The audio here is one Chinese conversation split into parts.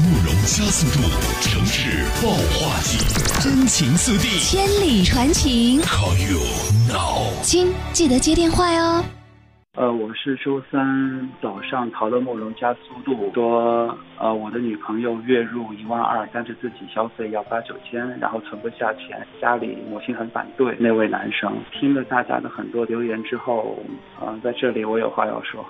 慕容加速度，城市爆化季，真情四地，千里传情。Call you now。亲，记得接电话哟。呃，我是周三早上淘的慕容加速度说，呃，我的女朋友月入一万二，但是自己消费要八九千，然后存不下钱，家里母亲很反对。那位男生听了大家的很多留言之后，呃，在这里我有话要说。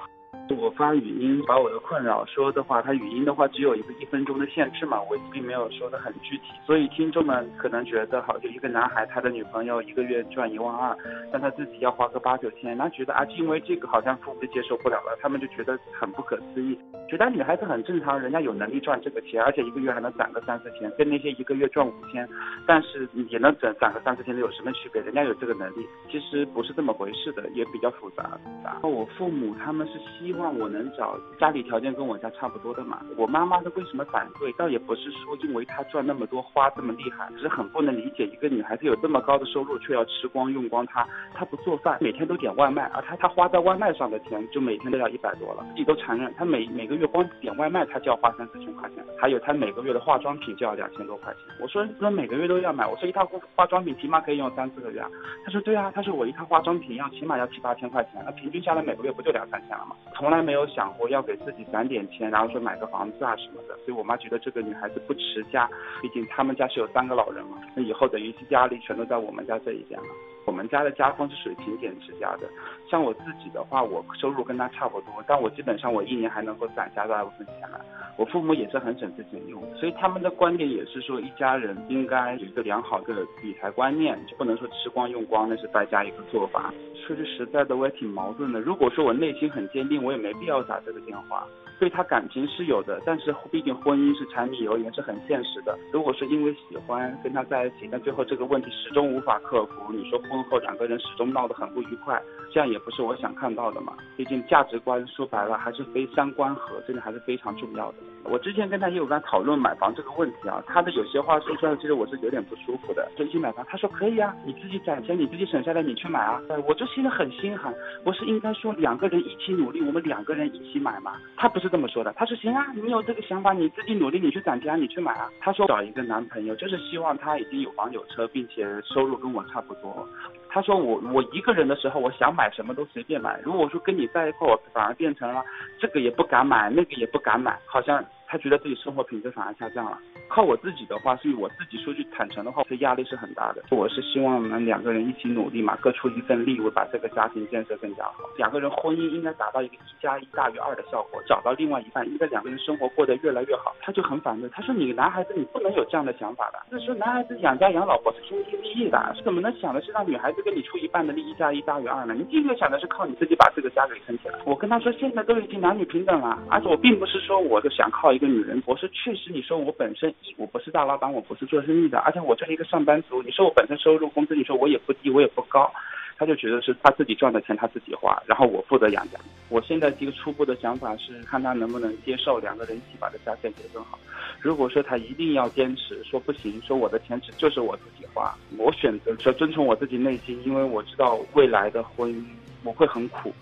我发语音把我的困扰说的话，他语音的话只有一个一分钟的限制嘛，我并没有说的很具体，所以听众们可能觉得，好，就一个男孩他的女朋友一个月赚一万二，但他自己要花个八九千，那觉得啊，就因为这个好像父母接受不了了，他们就觉得很不可思议，觉得女孩子很正常，人家有能力赚这个钱，而且一个月还能攒个三四千，跟那些一个月赚五千，但是也能攒攒个三四千的有什么区别？人家有这个能力，其实不是这么回事的，也比较复杂。然后我父母他们是希望。我能找家里条件跟我家差不多的嘛？我妈妈的为什么反对？倒也不是说因为她赚那么多花这么厉害，只是很不能理解一个女孩子有这么高的收入却要吃光用光。她她不做饭，每天都点外卖，而她她花在外卖上的钱就每天都要一百多了，自己都承认，她每每个月光点外卖她就要花三四千块钱，还有她每个月的化妆品就要两千多块钱。我说那每个月都要买，我说一套化妆品起码可以用三四个月。她说对啊，她说我一套化妆品要起码要七八千块钱，那平均下来每个月不就两三千了吗？从从来没有想过要给自己攒点钱，然后说买个房子啊什么的，所以我妈觉得这个女孩子不持家，毕竟他们家是有三个老人嘛，那以后等于是压力全都在我们家这一边了。我们家的家风是属于勤俭持家的，像我自己的话，我收入跟他差不多，但我基本上我一年还能够攒下大部分钱来。我父母也是很省吃俭用，所以他们的观点也是说，一家人应该有一个良好的理财观念，就不能说吃光用光，那是败家一个做法。说句实在的，我也挺矛盾的。如果说我内心很坚定，我也没必要打这个电话。对他感情是有的，但是毕竟婚姻是柴米油盐，是很现实的。如果是因为喜欢跟他在一起，但最后这个问题始终无法克服，你说婚后两个人始终闹得很不愉快，这样也不是我想看到的嘛。毕竟价值观说白了还是非三观合，这个还是非常重要的。我之前跟他也有在讨论买房这个问题啊，他的有些话说出来，其实我是有点不舒服的。真心买房，他说可以啊，你自己攒钱，你自己省下来，你去买啊。我就心里很心寒，我是应该说两个人一起努力，我们两个人一起买嘛。他不是这么说的，他说行啊，你有这个想法，你自己努力，你去攒钱，你去买啊。他说找一个男朋友，就是希望他已经有房有车，并且收入跟我差不多。他说我我一个人的时候，我想买什么都随便买。如果说跟你在一块，我反而变成了这个也不敢买，那个也不敢买，好像他觉得自己生活品质反而下降了。靠我自己的话，是我自己说句坦诚的话，这压力是很大的。我是希望能两个人一起努力嘛，各出一份力，为把这个家庭建设更加好。两个人婚姻应该达到一个一加一大于二的效果，找到另外一半，应该两个人生活过得越来越好。他就很反对，他说你男孩子你不能有这样的想法的，就是说男孩子养家养老婆是天经地义的，怎么能想的是让女孩子跟你出一半的力，一加一大于二呢？你第一个想的是靠你自己把这个家给撑起来。我跟他说现在都已经男女平等了，而且我并不是说我就想靠一个女人，我是确实你说我本身我不是大老板，我不是做生意的，而且我就是一个上班族。你说我本身收入工资，你说我也不低，我也不高，他就觉得是他自己赚的钱他自己花，然后我负责养家。我现在一个初步的想法是，看他能不能接受两个人一起把这家建设更好。如果说他一定要坚持说不行，说我的钱只就是我自己花，我选择说遵从我自己内心，因为我知道未来的婚姻我会很苦。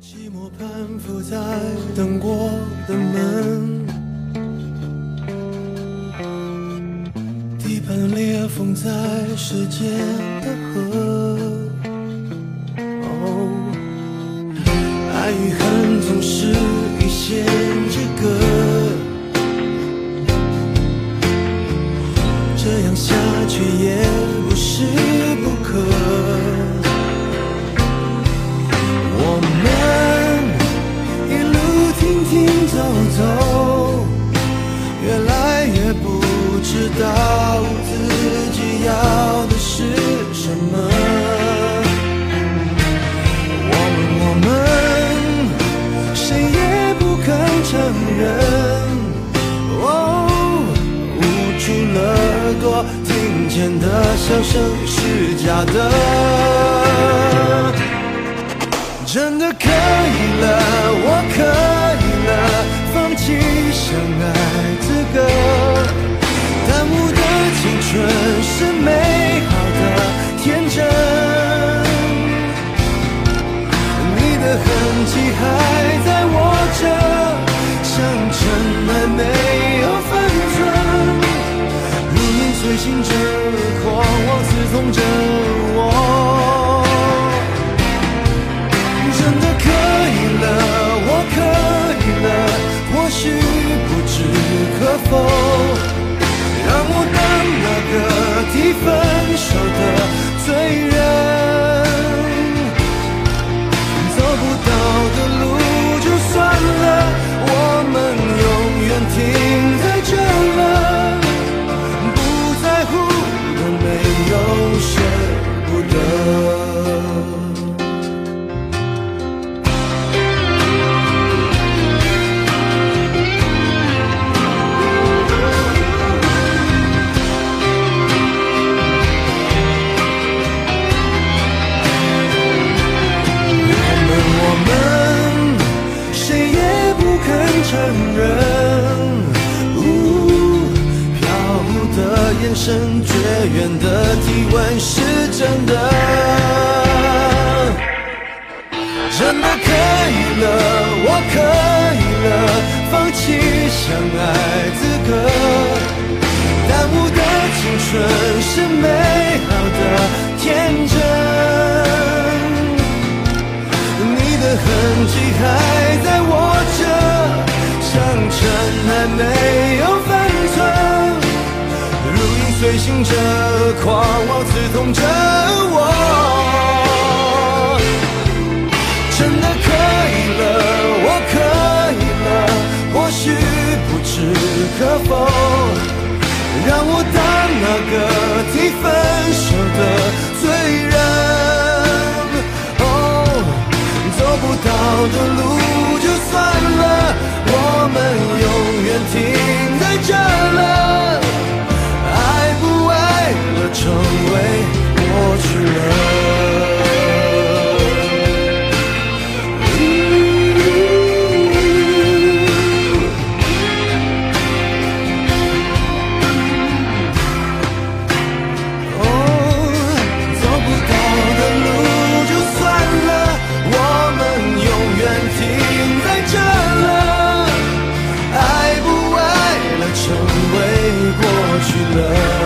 寂寞攀附在等过的门，地盘裂缝在时间的河。哦，爱与恨总是一线之隔，这样下去也不是不可。掌声是假的，真的可以了，我可以了，放弃相爱资格，耽误的青春是美。的体温是真的。真的可以了我可以了放弃相爱资格。耽误的青春是美好的狂妄刺痛着我。真的可以了我可以了或许不置可否让我当那个提分。去了。